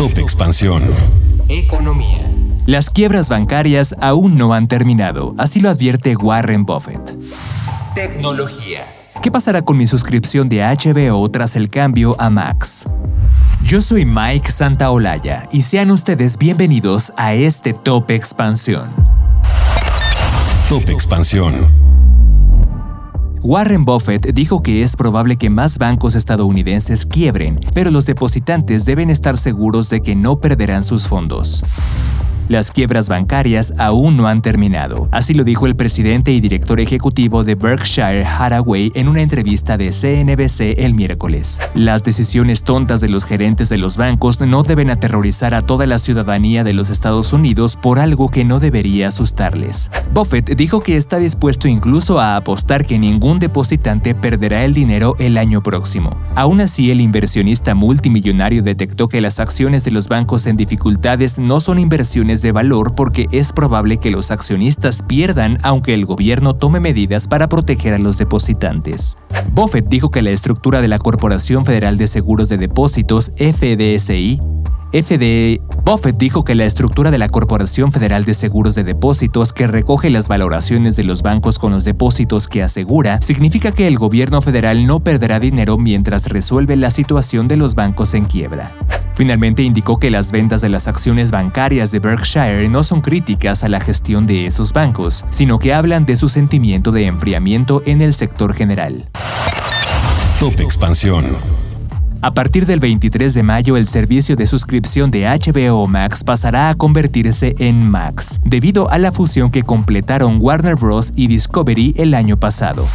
Top Expansión. Economía. Las quiebras bancarias aún no han terminado, así lo advierte Warren Buffett. Tecnología. ¿Qué pasará con mi suscripción de HBO tras el cambio a Max? Yo soy Mike Santaolalla y sean ustedes bienvenidos a este Top Expansión. Top Expansión. Warren Buffett dijo que es probable que más bancos estadounidenses quiebren, pero los depositantes deben estar seguros de que no perderán sus fondos. Las quiebras bancarias aún no han terminado, así lo dijo el presidente y director ejecutivo de Berkshire Hathaway en una entrevista de CNBC el miércoles. Las decisiones tontas de los gerentes de los bancos no deben aterrorizar a toda la ciudadanía de los Estados Unidos por algo que no debería asustarles. Buffett dijo que está dispuesto incluso a apostar que ningún depositante perderá el dinero el año próximo. Aún así, el inversionista multimillonario detectó que las acciones de los bancos en dificultades no son inversiones de valor porque es probable que los accionistas pierdan aunque el gobierno tome medidas para proteger a los depositantes. Buffett dijo que la estructura de la Corporación Federal de Seguros de Depósitos, FDSI, FDE Buffett dijo que la estructura de la Corporación Federal de Seguros de Depósitos, que recoge las valoraciones de los bancos con los depósitos que asegura, significa que el gobierno federal no perderá dinero mientras resuelve la situación de los bancos en quiebra. Finalmente indicó que las ventas de las acciones bancarias de Berkshire no son críticas a la gestión de esos bancos, sino que hablan de su sentimiento de enfriamiento en el sector general. Top Expansión. A partir del 23 de mayo, el servicio de suscripción de HBO Max pasará a convertirse en Max, debido a la fusión que completaron Warner Bros. y Discovery el año pasado.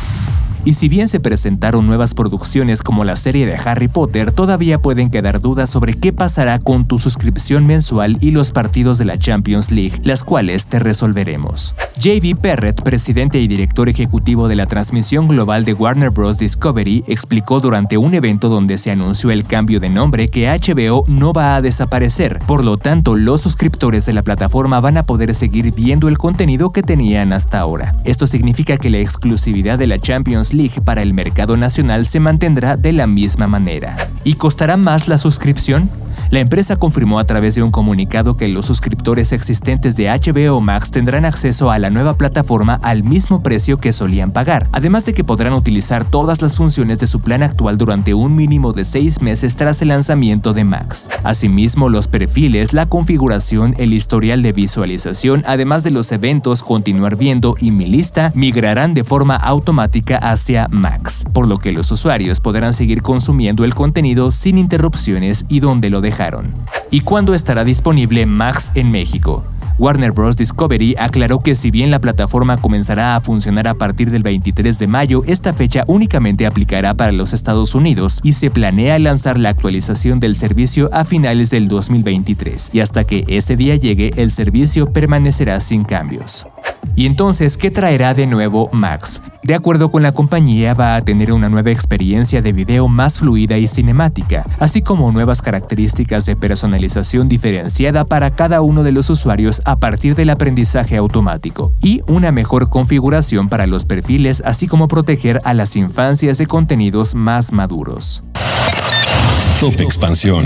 Y si bien se presentaron nuevas producciones como la serie de Harry Potter, todavía pueden quedar dudas sobre qué pasará con tu suscripción mensual y los partidos de la Champions League, las cuales te resolveremos. JB Perret, presidente y director ejecutivo de la transmisión global de Warner Bros. Discovery, explicó durante un evento donde se anunció el cambio de nombre que HBO no va a desaparecer, por lo tanto los suscriptores de la plataforma van a poder seguir viendo el contenido que tenían hasta ahora. Esto significa que la exclusividad de la Champions League para el mercado nacional se mantendrá de la misma manera. ¿Y costará más la suscripción? La empresa confirmó a través de un comunicado que los suscriptores existentes de HBO Max tendrán acceso a la nueva plataforma al mismo precio que solían pagar, además de que podrán utilizar todas las funciones de su plan actual durante un mínimo de seis meses tras el lanzamiento de Max. Asimismo, los perfiles, la configuración, el historial de visualización, además de los eventos Continuar viendo y Mi lista, migrarán de forma automática hacia Max, por lo que los usuarios podrán seguir consumiendo el contenido sin interrupciones y donde lo ¿Y cuándo estará disponible Max en México? Warner Bros. Discovery aclaró que si bien la plataforma comenzará a funcionar a partir del 23 de mayo, esta fecha únicamente aplicará para los Estados Unidos y se planea lanzar la actualización del servicio a finales del 2023, y hasta que ese día llegue el servicio permanecerá sin cambios. Y entonces, ¿qué traerá de nuevo Max? De acuerdo con la compañía, va a tener una nueva experiencia de video más fluida y cinemática, así como nuevas características de personalización diferenciada para cada uno de los usuarios a partir del aprendizaje automático, y una mejor configuración para los perfiles, así como proteger a las infancias de contenidos más maduros. Top Expansión.